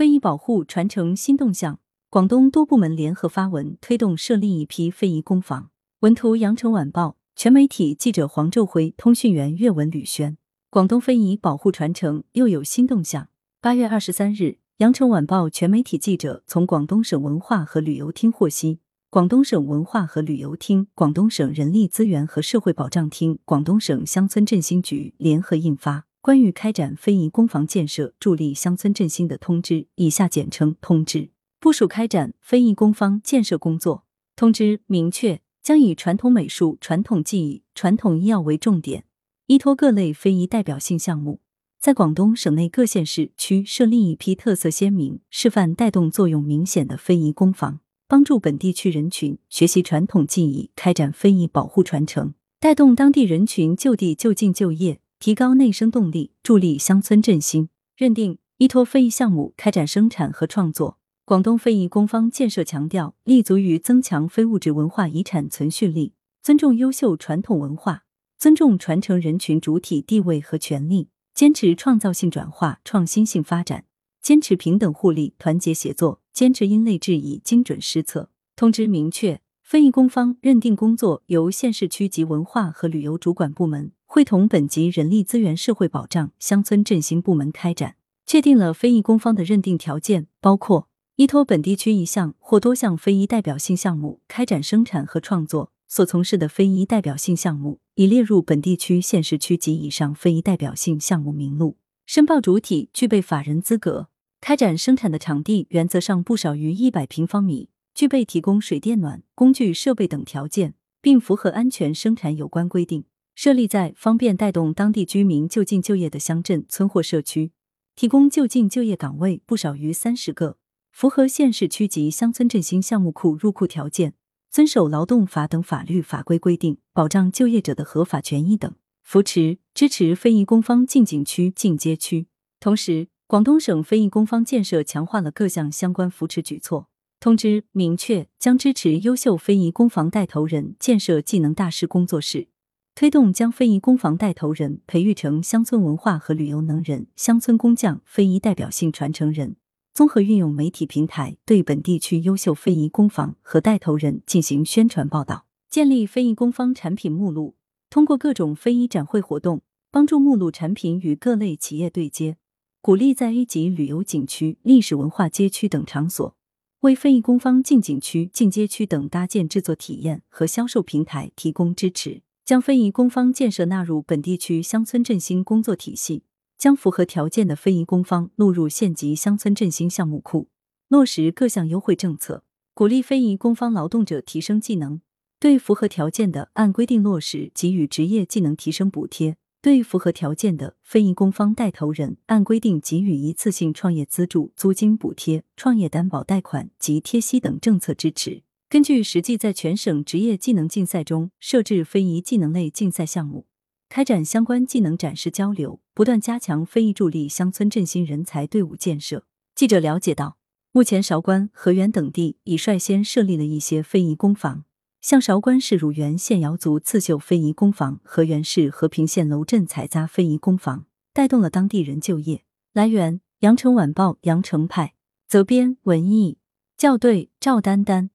非遗保护传承新动向，广东多部门联合发文推动设立一批非遗工坊。文图：羊城晚报全媒体记者黄昼辉，通讯员岳文吕轩。广东非遗保护传承又有新动向。八月二十三日，羊城晚报全媒体记者从广东省文化和旅游厅获悉，广东省文化和旅游厅、广东省人力资源和社会保障厅、广东省乡村振兴局联合印发《关于开展非遗工坊建设、助力乡村振兴的通知》（以下简称通知），部署开展非遗工坊建设工作。通知明确，将以传统美术、传统技艺、传统医药为重点。依托各类非遗代表性项目，在广东省内各县市区设立一批特色鲜明、示范带动作用明显的非遗工坊，帮助本地区人群学习传统技艺，开展非遗保护传承，带动当地人群就地就近就业，提高内生动力，助力乡村振兴。认定依托非遗项目开展生产和创作，广东非遗工坊建设强调立足于增强非物质文化遗产存续力，尊重优秀传统文化。尊重传承人群主体地位和权利，坚持创造性转化、创新性发展，坚持平等互利、团结协作，坚持因类制宜、精准施策。通知明确，非遗工坊认定工作由县市区级文化和旅游主管部门会同本级人力资源社会保障、乡村振兴部门开展。确定了非遗工坊的认定条件，包括依托本地区一项或多项非遗代表性项目开展生产和创作。所从事的非遗代表性项目已列入本地区、县市区及以上非遗代表性项目名录。申报主体具备法人资格，开展生产的场地原则上不少于一百平方米，具备提供水电暖、工具设备等条件，并符合安全生产有关规定。设立在方便带动当地居民就近就业的乡镇村或社区，提供就近就业岗位不少于三十个，符合县市区级乡村振兴项目库入库条件。遵守劳动法等法律法规规定，保障就业者的合法权益等，扶持支持非遗工坊进景区、进街区。同时，广东省非遗工坊建设强化了各项相关扶持举措。通知明确，将支持优秀非遗工坊带头人建设技能大师工作室，推动将非遗工坊带头人培育成乡村文化和旅游能人、乡村工匠、非遗代表性传承人。综合运用媒体平台，对本地区优秀非遗工坊和带头人进行宣传报道，建立非遗工坊产品目录，通过各种非遗展会活动，帮助目录产品与各类企业对接，鼓励在 A 级旅游景区、历史文化街区等场所，为非遗工坊进景区、进街区等搭建制作体验和销售平台提供支持，将非遗工坊建设纳入本地区乡村振兴工作体系。将符合条件的非遗工坊录入县级乡村振兴项目库，落实各项优惠政策，鼓励非遗工坊劳动者提升技能。对符合条件的，按规定落实给予职业技能提升补贴；对符合条件的非遗工坊带头人，按规定给予一次性创业资助、租金补贴、创业担保贷款及贴息等政策支持。根据实际在全省职业技能竞赛中设置非遗技能类竞赛项目。开展相关技能展示交流，不断加强非遗助力乡村振兴人才队伍建设。记者了解到，目前韶关、河源等地已率先设立了一些非遗工坊，像韶关市乳源县瑶族刺绣非遗工坊，河源市和平县楼镇采扎非遗工坊，带动了当地人就业。来源：羊城晚报羊城派，责编：文艺，校对：赵丹丹。